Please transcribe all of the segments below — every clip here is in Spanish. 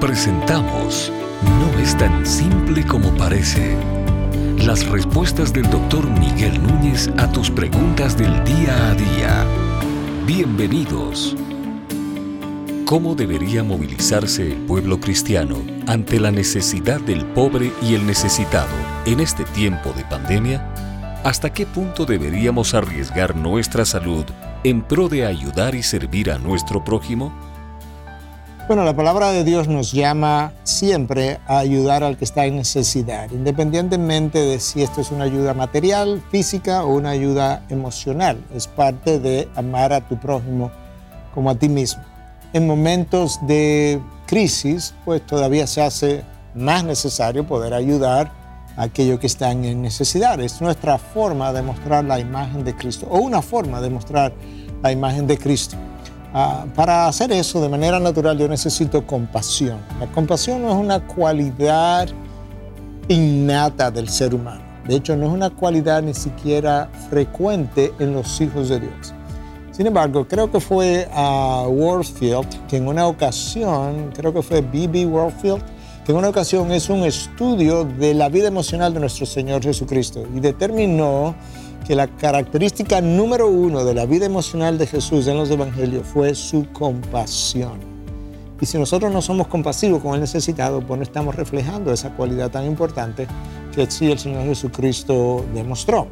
Presentamos No es tan simple como parece. Las respuestas del doctor Miguel Núñez a tus preguntas del día a día. Bienvenidos. ¿Cómo debería movilizarse el pueblo cristiano ante la necesidad del pobre y el necesitado en este tiempo de pandemia? ¿Hasta qué punto deberíamos arriesgar nuestra salud en pro de ayudar y servir a nuestro prójimo? Bueno, la palabra de Dios nos llama siempre a ayudar al que está en necesidad, independientemente de si esto es una ayuda material, física o una ayuda emocional. Es parte de amar a tu prójimo como a ti mismo. En momentos de crisis, pues todavía se hace más necesario poder ayudar a aquellos que están en necesidad. Es nuestra forma de mostrar la imagen de Cristo o una forma de mostrar la imagen de Cristo. Ah, para hacer eso de manera natural yo necesito compasión. La compasión no es una cualidad innata del ser humano. De hecho, no es una cualidad ni siquiera frecuente en los hijos de Dios. Sin embargo, creo que fue a Warfield que en una ocasión, creo que fue B.B. Warfield, que en una ocasión es un estudio de la vida emocional de nuestro Señor Jesucristo y determinó que la característica número uno de la vida emocional de Jesús en los evangelios fue su compasión. Y si nosotros no somos compasivos con el necesitado, pues no estamos reflejando esa cualidad tan importante que sí el Señor Jesucristo demostró.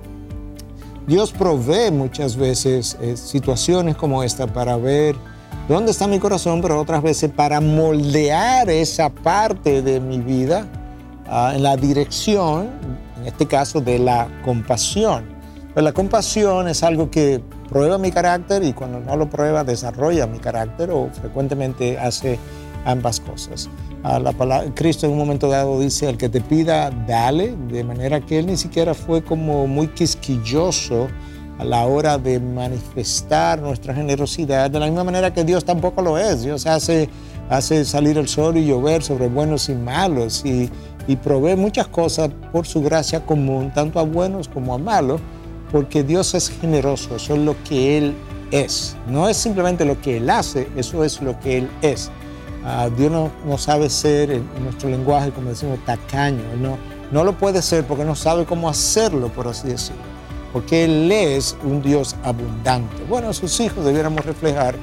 Dios provee muchas veces eh, situaciones como esta para ver dónde está mi corazón, pero otras veces para moldear esa parte de mi vida ah, en la dirección, en este caso, de la compasión. Pues la compasión es algo que prueba mi carácter y cuando no lo prueba desarrolla mi carácter o frecuentemente hace ambas cosas. La palabra, Cristo en un momento dado dice, el que te pida, dale, de manera que él ni siquiera fue como muy quisquilloso a la hora de manifestar nuestra generosidad, de la misma manera que Dios tampoco lo es. Dios hace, hace salir el sol y llover sobre buenos y malos y, y provee muchas cosas por su gracia común, tanto a buenos como a malos porque Dios es generoso, eso es lo que Él es. No es simplemente lo que Él hace, eso es lo que Él es. Ah, Dios no, sabe ser, en, nuestro lenguaje, como decimos, tacaño. no, no lo puede ser porque no sabe cómo hacerlo, por así decirlo. Porque Él es un Dios abundante. Bueno, sus hijos debiéramos reflejar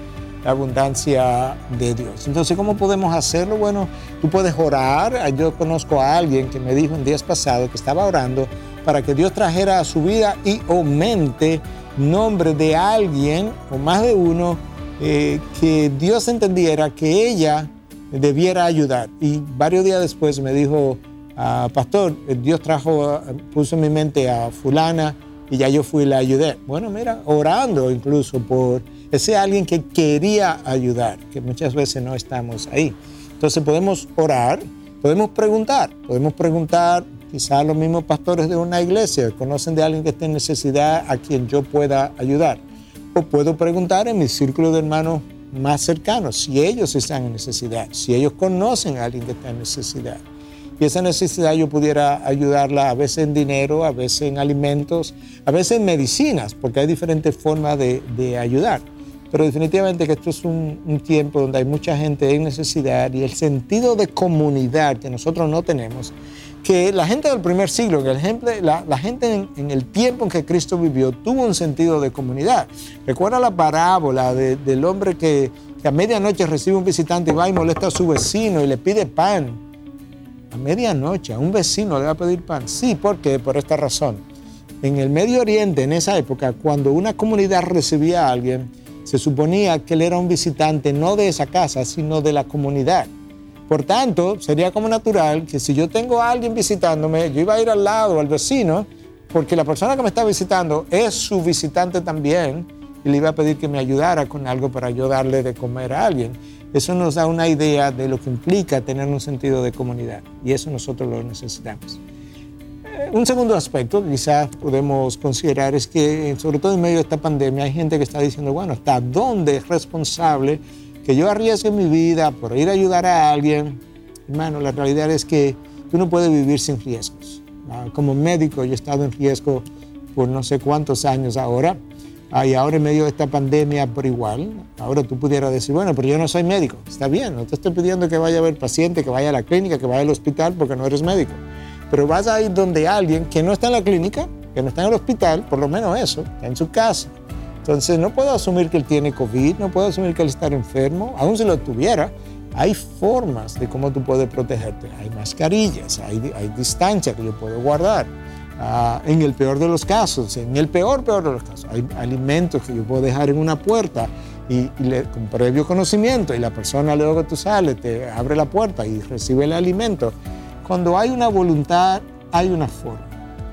la abundancia de Dios. Entonces, ¿cómo podemos hacerlo? Bueno, tú puedes orar. Yo conozco a alguien que me dijo en días pasados que estaba orando para que Dios trajera a su vida y aumente nombre de alguien o más de uno eh, que Dios entendiera que ella debiera ayudar. Y varios días después me dijo, ah, pastor, Dios trajo, puso en mi mente a fulana y ya yo fui y la ayudé. Bueno, mira, orando incluso por ese alguien que quería ayudar, que muchas veces no estamos ahí. Entonces podemos orar, podemos preguntar, podemos preguntar Quizás los mismos pastores de una iglesia conocen de alguien que esté en necesidad a quien yo pueda ayudar. O puedo preguntar en mi círculo de hermanos más cercanos si ellos están en necesidad, si ellos conocen a alguien que está en necesidad. Y esa necesidad yo pudiera ayudarla a veces en dinero, a veces en alimentos, a veces en medicinas, porque hay diferentes formas de, ayudar. Pero definitivamente que esto es un, un, tiempo donde hay mucha gente en necesidad y el sentido de comunidad que nosotros no tenemos que la gente del primer siglo, que la, la, gente en, el tiempo en que Cristo vivió tuvo un sentido de comunidad. Recuerda la parábola del hombre que, a medianoche recibe un visitante y va y molesta a su vecino y le pide pan. A medianoche, a un vecino le va a pedir pan. Sí, ¿por qué? Por esta razón. En el Medio Oriente, en esa época, cuando una comunidad recibía a alguien, se suponía que él era un visitante no de esa casa, sino de la comunidad. Por tanto, sería como natural que si yo tengo a alguien visitándome, yo iba a ir al lado, al vecino, porque la persona que me está visitando es su visitante también y le iba a pedir que me ayudara con algo para yo darle de comer a alguien. Eso nos da una idea de lo que implica tener un sentido de comunidad y eso nosotros lo necesitamos. Eh, un segundo aspecto que quizás podemos considerar es que, sobre todo en medio de esta pandemia, hay gente que está diciendo, bueno, ¿hasta dónde es responsable que yo arriesgue mi vida por ir a ayudar a alguien, hermano, la realidad es que tú no puedes vivir sin riesgos. Como médico yo he estado en riesgo por no sé cuántos años ahora. Ah, y ahora en medio de esta pandemia, por igual, ahora tú pudieras decir, bueno, pero yo no soy médico. Está bien, no te estoy pidiendo que vaya a ver paciente, que vaya a la clínica, que vaya al hospital, porque no eres médico. Pero vas a ir donde alguien que no está en la clínica, que no está en el hospital, por lo menos eso, está en su casa. Entonces no puedo asumir que él tiene COVID, no puedo asumir que él está enfermo, aún si lo tuviera. Hay formas de cómo tú puedes protegerte. Hay mascarillas, hay, hay distancia que yo puedo guardar. Ah, en el peor de los casos, en el peor, peor de los casos, hay alimentos que yo puedo dejar en una puerta y, con previo conocimiento y la persona luego que tú sales te abre la puerta y recibe el alimento. Cuando hay una voluntad, hay una forma.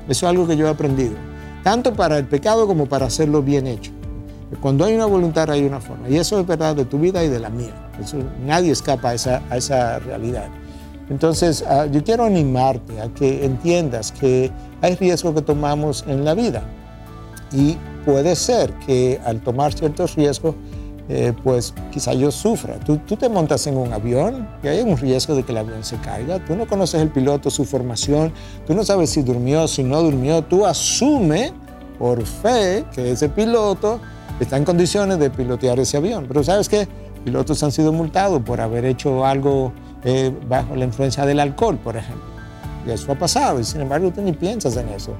Eso es algo que yo he aprendido, tanto para el pecado como para hacerlo bien hecho. Cuando hay una voluntad, hay una forma. Y eso es verdad de tu vida y de la mía. nadie escapa a esa, a esa realidad. Entonces, ah, yo quiero animarte a que entiendas que hay riesgos que tomamos en la vida. Y puede ser que al tomar ciertos riesgos, eh, pues quizá yo sufra. Tú, tú, te montas en un avión y hay un riesgo de que el avión se caiga. Tú no conoces el piloto, su formación, tú no sabes si durmió, si no durmió. Tú asumes por fe que ese piloto está en condiciones de pilotear ese avión. Pero sabes qué? Pilotos han sido multados por haber hecho algo eh, bajo la influencia del alcohol, por ejemplo. Y eso ha pasado y sin embargo tú ni piensas en eso.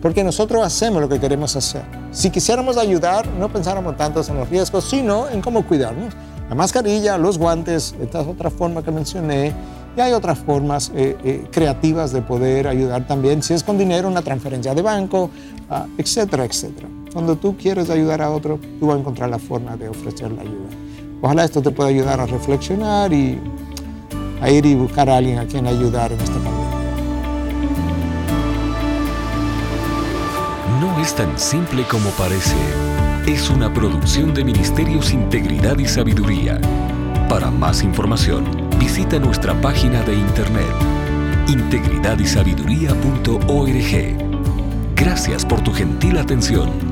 Porque nosotros hacemos lo que queremos hacer. Si quisiéramos ayudar, no pensáramos tanto en los riesgos, sino en cómo cuidarnos. La mascarilla, los guantes, esta es otra forma que mencioné. Y hay otras formas eh, eh, creativas de poder ayudar también, si es con dinero, una transferencia de banco, ah, etcétera, etcétera. Cuando tú quieres ayudar a otro, tú vas a encontrar la forma de ofrecer la ayuda. Ojalá esto te pueda ayudar a reflexionar y a ir y buscar a alguien a quien ayudar en esta pandemia. es tan simple como parece. Es una producción de Ministerios Integridad y Sabiduría. Para más información, visita nuestra página de internet integridadysabiduría.org. Gracias por tu gentil atención